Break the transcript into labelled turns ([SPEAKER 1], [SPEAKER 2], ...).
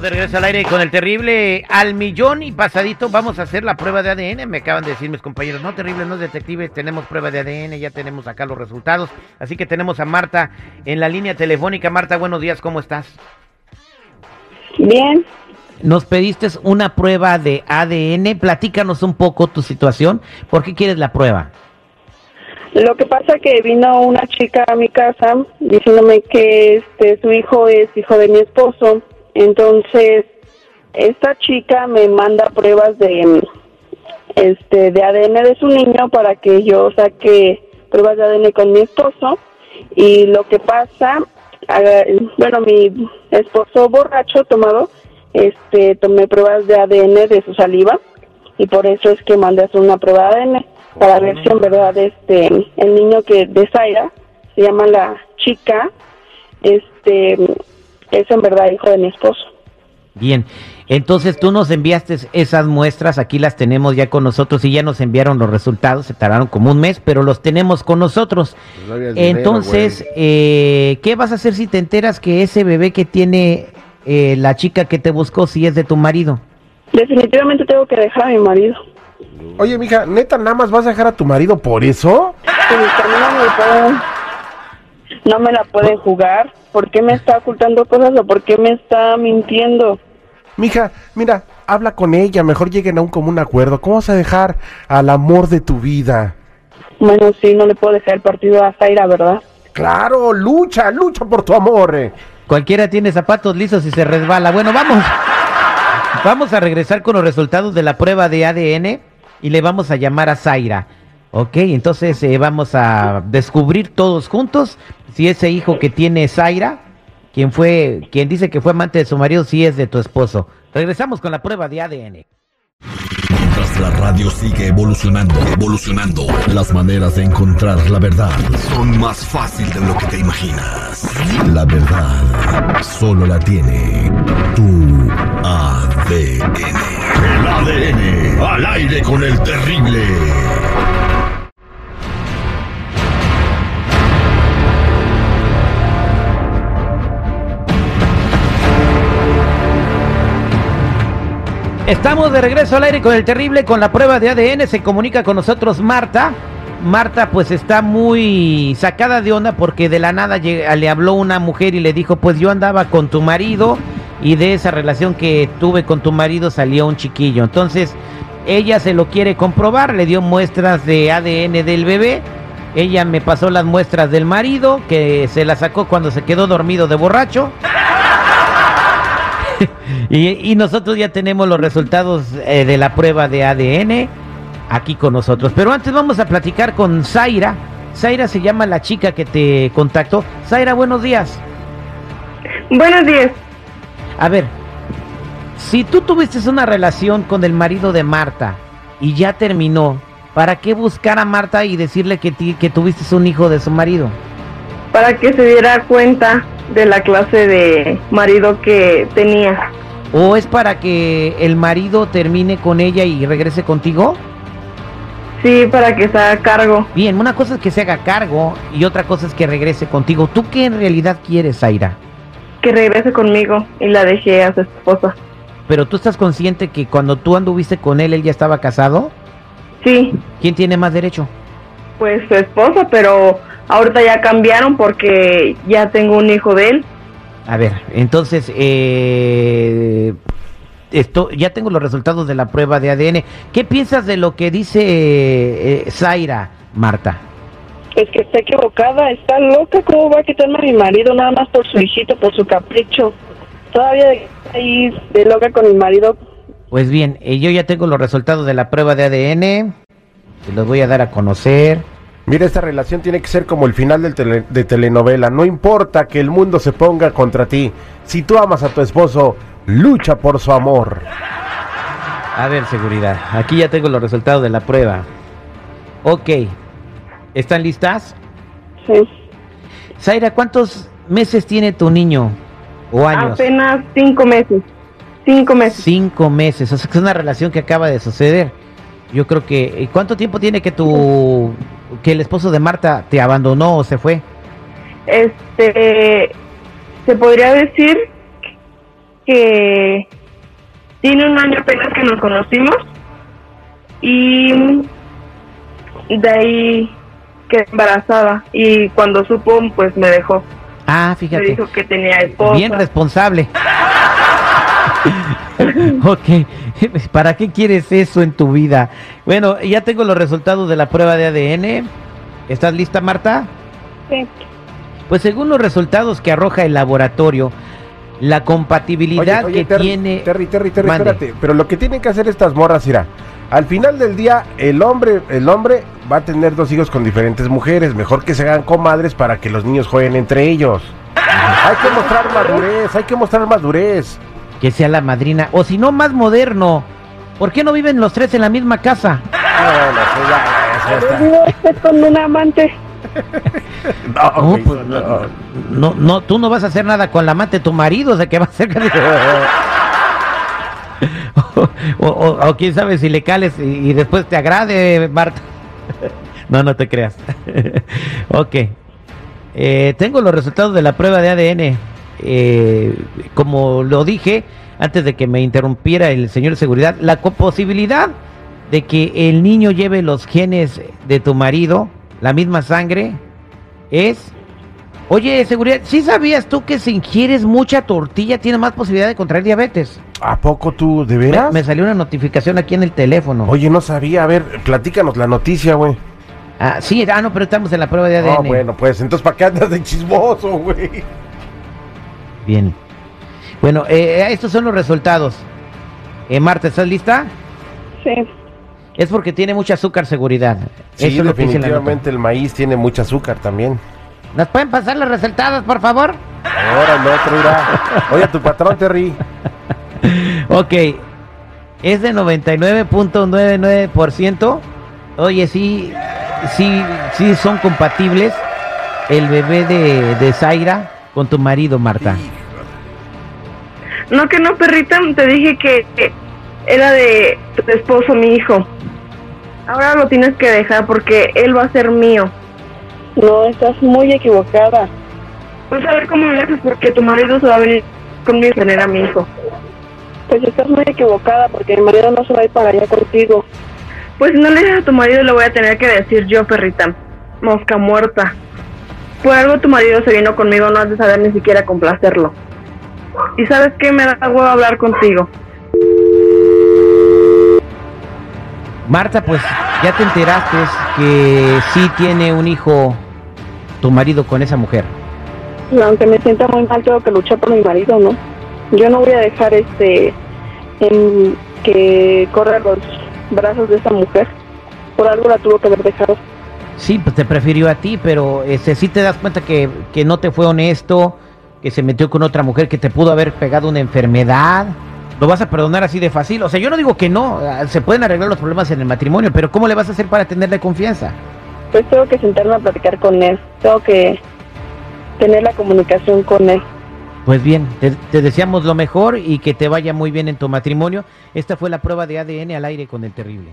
[SPEAKER 1] Estamos de regreso al aire con el terrible al millón y pasadito. Vamos a hacer la prueba de ADN. Me acaban de decir mis compañeros, no terrible, no detective, tenemos prueba de ADN, ya tenemos acá los resultados. Así que tenemos a Marta en la línea telefónica. Marta, buenos días, ¿cómo estás?
[SPEAKER 2] Bien.
[SPEAKER 1] Nos pediste una prueba de ADN. Platícanos un poco tu situación. ¿Por qué quieres la prueba?
[SPEAKER 2] Lo que pasa que vino una chica a mi casa diciéndome que este su hijo es hijo de mi esposo entonces, esta chica me manda pruebas de este de ADN de su niño para que yo saque pruebas de ADN con mi esposo. Y lo que pasa bueno mi esposo borracho tomado este tomé pruebas de ADN de su saliva y por eso es que mandé a hacer una prueba de ADN para ver si en verdad este el niño que de Zaira se llama la chica este es en verdad hijo de mi esposo.
[SPEAKER 1] Bien, entonces tú nos enviaste esas muestras, aquí las tenemos ya con nosotros y ya nos enviaron los resultados, se tardaron como un mes, pero los tenemos con nosotros. Pues entonces, eh, ¿qué vas a hacer si te enteras que ese bebé que tiene eh, la chica que te buscó, si es de tu marido?
[SPEAKER 2] Definitivamente tengo que dejar a mi marido.
[SPEAKER 3] Oye, mija, ¿neta nada más vas a dejar a tu marido por eso?
[SPEAKER 2] Sí, no, me no me la pueden jugar. ¿Por qué me está ocultando cosas o por qué me está mintiendo?
[SPEAKER 3] Mija, mira, habla con ella, mejor lleguen a un común acuerdo. ¿Cómo vas a dejar al amor de tu vida?
[SPEAKER 2] Bueno, sí, no le puedo dejar el partido a Zaira, ¿verdad?
[SPEAKER 3] Claro, lucha, lucha por tu amor. Eh.
[SPEAKER 1] Cualquiera tiene zapatos lisos y se resbala. Bueno, vamos. Vamos a regresar con los resultados de la prueba de ADN y le vamos a llamar a Zaira. Ok, entonces eh, vamos a descubrir todos juntos si ese hijo que tiene Zaira, quien fue, quien dice que fue amante de su marido, si es de tu esposo. Regresamos con la prueba de ADN.
[SPEAKER 4] Mientras la radio sigue evolucionando, evolucionando, las maneras de encontrar la verdad son más fácil de lo que te imaginas. La verdad solo la tiene tu ADN. El ADN al aire con el terrible.
[SPEAKER 1] Estamos de regreso al aire con el terrible, con la prueba de ADN. Se comunica con nosotros Marta. Marta pues está muy sacada de onda porque de la nada le habló una mujer y le dijo pues yo andaba con tu marido y de esa relación que tuve con tu marido salió un chiquillo. Entonces ella se lo quiere comprobar, le dio muestras de ADN del bebé. Ella me pasó las muestras del marido que se la sacó cuando se quedó dormido de borracho. y, nosotros ya tenemos los resultados eh, de la prueba de ADN aquí con nosotros. Pero antes vamos a platicar con Zaira. Zaira se llama la chica que te contactó. Zaira, buenos días.
[SPEAKER 2] Buenos días.
[SPEAKER 1] A ver, si tú tuviste una relación con el marido de Marta y ya terminó, ¿para qué buscar a Marta y decirle que, que tuviste un hijo de su marido?
[SPEAKER 2] Para que se diera cuenta de la clase de marido que tenía.
[SPEAKER 1] ¿O es para que el marido termine con ella y regrese contigo?
[SPEAKER 2] Sí, para que se haga cargo.
[SPEAKER 1] Bien, una cosa es que se haga cargo y otra cosa es que regrese contigo. ¿Tú qué en realidad quieres, Zaira?
[SPEAKER 2] Que regrese conmigo y la dejé a su esposa.
[SPEAKER 1] Pero tú estás consciente que cuando tú anduviste con él, él ya estaba casado?
[SPEAKER 2] Sí.
[SPEAKER 1] ¿Quién tiene más derecho?
[SPEAKER 2] Pues su esposa, pero Ahorita ya cambiaron porque ya tengo un hijo de él.
[SPEAKER 1] A ver, entonces, eh, esto, ya tengo los resultados de la prueba de ADN. ¿Qué piensas de lo que dice eh, Zaira, Marta?
[SPEAKER 2] Es que está equivocada, está loca. ¿Cómo va a quitarme a mi marido nada más por su hijito, por su capricho? Todavía ahí de loca con mi marido.
[SPEAKER 1] Pues bien, eh, yo ya tengo los resultados de la prueba de ADN. Se los voy a dar a conocer.
[SPEAKER 3] Mira, esta relación tiene que ser como el final de telenovela. No importa que el mundo se ponga contra ti. Si tú amas a tu esposo, lucha por su amor.
[SPEAKER 1] A ver, seguridad. Aquí ya tengo los resultados de la prueba. Ok. ¿Están listas?
[SPEAKER 2] Sí.
[SPEAKER 1] Zaira, ¿cuántos meses tiene tu niño? ¿O años?
[SPEAKER 2] Apenas cinco meses. Cinco meses.
[SPEAKER 1] Cinco meses. O sea, que es una relación que acaba de suceder. Yo creo que... ¿Cuánto tiempo tiene que tu que el esposo de Marta te abandonó o se fue?
[SPEAKER 2] Este, se podría decir
[SPEAKER 5] que tiene un año apenas que nos conocimos y de ahí quedé embarazada y cuando supo pues me dejó.
[SPEAKER 1] Ah,
[SPEAKER 5] Me
[SPEAKER 1] fíjate.
[SPEAKER 5] dijo que tenía esposa.
[SPEAKER 1] Bien responsable. ok, ¿para qué quieres eso en tu vida? Bueno, ya tengo los resultados de la prueba de ADN. ¿Estás lista, Marta?
[SPEAKER 2] Sí.
[SPEAKER 1] Pues según los resultados que arroja el laboratorio, la compatibilidad
[SPEAKER 3] Oye, oye,
[SPEAKER 1] que
[SPEAKER 3] Terry,
[SPEAKER 1] tiene...
[SPEAKER 3] Terry, Terry, Terry,
[SPEAKER 1] Mande.
[SPEAKER 3] espérate. Pero lo que tienen que hacer estas morras, irá. Al final del día, el hombre, el hombre va a tener dos hijos con diferentes mujeres. Mejor que se hagan comadres para que los niños jueguen entre ellos. Hay que mostrar madurez, hay que mostrar madurez.
[SPEAKER 1] Que sea la madrina. O si no, más moderno. ¿Por qué no viven los tres en la misma casa?
[SPEAKER 2] Usted con un amante.
[SPEAKER 3] No,
[SPEAKER 1] No, pues,
[SPEAKER 3] no.
[SPEAKER 1] no, no, no, tú no vas a hacer nada con la amante de tu marido, o sea, que va a hacer... o, o- o quién sabe si le cales y, y después te agrade, Marta. no, no te creas. ok. Eh, tengo los resultados de la prueba de ADN. Eh, como lo dije antes de que me interrumpiera el señor de seguridad, la posibilidad de que el niño lleve los genes de tu marido, la misma sangre, es... Oye, seguridad, ¿sí sabías tú que si ingieres mucha tortilla tienes más posibilidad de contraer diabetes?
[SPEAKER 3] ¿A poco tú, de
[SPEAKER 1] Me,
[SPEAKER 3] veras?
[SPEAKER 1] me salió una notificación aquí en el teléfono.
[SPEAKER 3] Oye, no sabía. A ver, platícanos la noticia, güey.
[SPEAKER 1] Ah, sí, ah, no, pero estamos en la prueba de ADN.
[SPEAKER 3] Ah, bueno, pues entonces, ¿para qué andas de chismoso, güey?
[SPEAKER 1] Bien. Bueno, eh, estos son los resultados. Eh, Marta, ¿estás lista?
[SPEAKER 2] Sí.
[SPEAKER 1] Es porque tiene mucha azúcar seguridad.
[SPEAKER 3] Sí,
[SPEAKER 1] Eso
[SPEAKER 3] definitivamente el maíz tiene mucho azúcar también.
[SPEAKER 1] ¿Nos pueden pasar los resultados, por favor?
[SPEAKER 3] Ahora el otro irá. Oye, tu patrón, Terry.
[SPEAKER 1] Ok. Es de 99.99%. Oye, sí, sí, sí son compatibles el bebé de, de Zaira con tu marido, Marta.
[SPEAKER 5] No, que no, perrita, te dije que que era de tu esposo, mi hijo. Ahora lo tienes que dejar porque él va a ser mío.
[SPEAKER 2] No, estás muy equivocada.
[SPEAKER 5] Pues a ver cómo le haces porque tu marido se va a venir conmigo a tener a mi hijo.
[SPEAKER 2] Pues estás muy equivocada porque mi marido no se va a ir para allá contigo.
[SPEAKER 5] Pues si no le dices a tu marido, le voy a tener que decir yo, perrita. Mosca muerta. Por algo tu marido se vino conmigo, no has de saber ni siquiera complacerlo. Y sabes qué, me da huevo hablar contigo.
[SPEAKER 1] Marta, pues ya te enteraste que sí tiene un hijo tu marido con esa mujer.
[SPEAKER 2] Y aunque me sienta muy mal, tengo que luchar por mi marido, ¿no? Yo no voy a dejar este en que corra los brazos de esa mujer. Por algo la tuvo que haber dejado.
[SPEAKER 1] Sí, pues te prefirió a ti, pero este, sí te das cuenta que, que no te fue honesto, que se metió con otra mujer, que te pudo haber pegado una enfermedad. ¿Lo vas a perdonar así de fácil? O sea, yo no digo que no, ah, se pueden arreglar los problemas en el matrimonio, pero ¿cómo le vas a hacer para tenerle confianza?
[SPEAKER 2] Pues tengo que sentarme a platicar con él. Tengo que tener la comunicación con él.
[SPEAKER 1] Pues bien, te, te deseamos lo mejor y que te vaya muy bien en tu matrimonio. Esta fue la prueba de ADN al aire con el terrible.